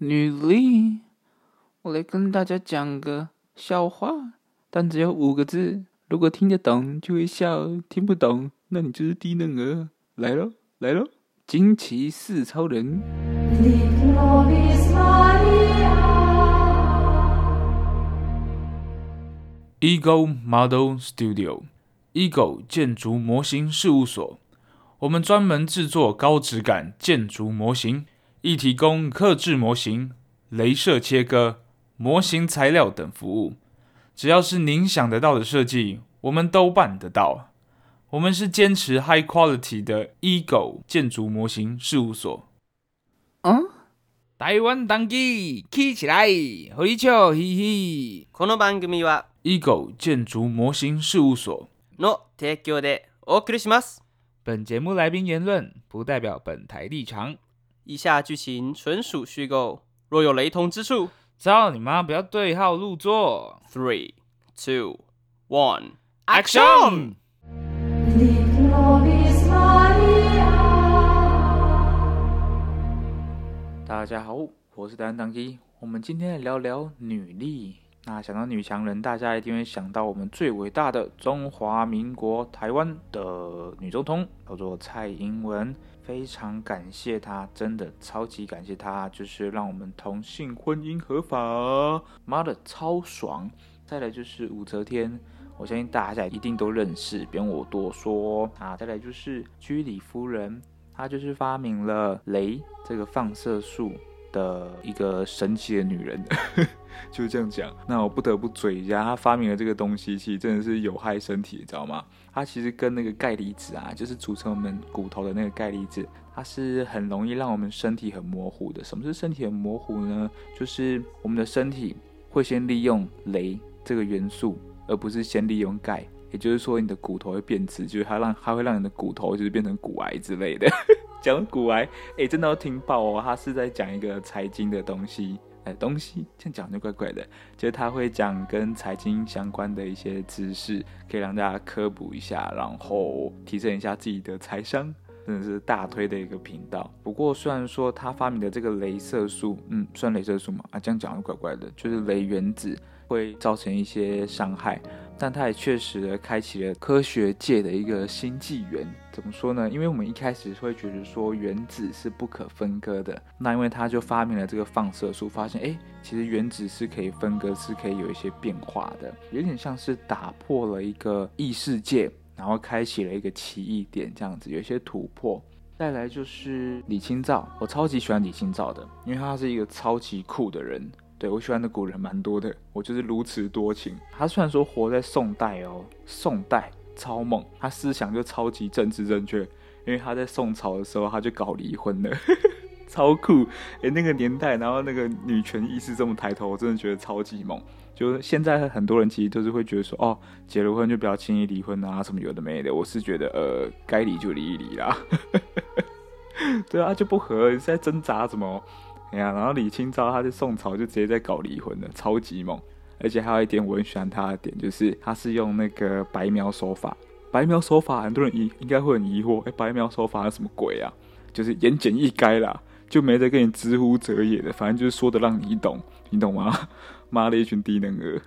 女力，我来跟大家讲个笑话，但只有五个字。如果听得懂就会笑，听不懂那你就是低能儿。来喽，来喽，惊奇四超人。Ego Model Studio，Ego 建筑模型事务所。我们专门制作高质感建筑模型，亦提供客制模型、镭射切割、模型材料等服务。只要是您想得到的设计，我们都办得到。我们是坚持 high quality 的 Ego 建筑模型事务所。嗯，台湾当机起起来，和你笑嘻嘻。この番组は Ego 建筑模型事务所の提供でお送りします。本节目来宾言论不代表本台立场， 以下剧情纯属虚构，若有雷同之处，操你妈！不要对号入座。Three, two, one, action！大家好，我是丹当机，我们今天来聊聊女力。那想到女强人，大家一定会想到我们最伟大的中华民国台湾的女总统，叫做蔡英文。非常感谢他，真的超级感谢他，就是让我们同性婚姻合法，妈的超爽。再来就是武则天，我相信大家一定都认识，不用我多说啊。再来就是居里夫人，她就是发明了镭这个放射术。的一个神奇的女人，就是这样讲。那我不得不嘴一下，她发明了这个东西，其实真的是有害身体，你知道吗？它其实跟那个钙离子啊，就是组成我们骨头的那个钙离子，它是很容易让我们身体很模糊的。什么是身体很模糊呢？就是我们的身体会先利用镭这个元素，而不是先利用钙。也就是说，你的骨头会变质，就是它让它会让你的骨头就是变成骨癌之类的。讲古癌，哎、真的要听爆哦！他是在讲一个财经的东西，哎、东西这样讲就怪怪的。就是他会讲跟财经相关的一些知识，可以让大家科普一下，然后提升一下自己的财商，真的是大推的一个频道。不过虽然说他发明的这个镭射术，嗯，算镭射术吗？啊，这样讲就怪怪的，就是镭原子会造成一些伤害。但它也确实开启了科学界的一个新纪元。怎么说呢？因为我们一开始会觉得说原子是不可分割的，那因为他就发明了这个放射术，发现哎，其实原子是可以分割，是可以有一些变化的，有点像是打破了一个异世界，然后开启了一个奇异点，这样子有一些突破。再来就是李清照，我超级喜欢李清照的，因为他是一个超级酷的人。对，我喜欢的古人蛮多的，我就是如此多情。他虽然说活在宋代哦，宋代超猛，他思想就超级政治正确，因为他在宋朝的时候他就搞离婚了，超酷。哎，那个年代，然后那个女权意识这么抬头，我真的觉得超级猛。就是现在很多人其实都是会觉得说，哦，结了婚就不要轻易离婚啊，什么有的没的。我是觉得，呃，该离就离一离啦。对啊，就不合，你在挣扎什么？哎呀，然后李清照，她在宋朝就直接在搞离婚了，超级猛。而且还有一点我很喜欢她的点，就是她是用那个白描手法。白描手法，很多人疑应该会很疑惑，哎，白描手法是什么鬼啊？就是言简意赅啦，就没得跟你知乎者也的，反正就是说的让你懂，你懂吗？妈的一群低能儿。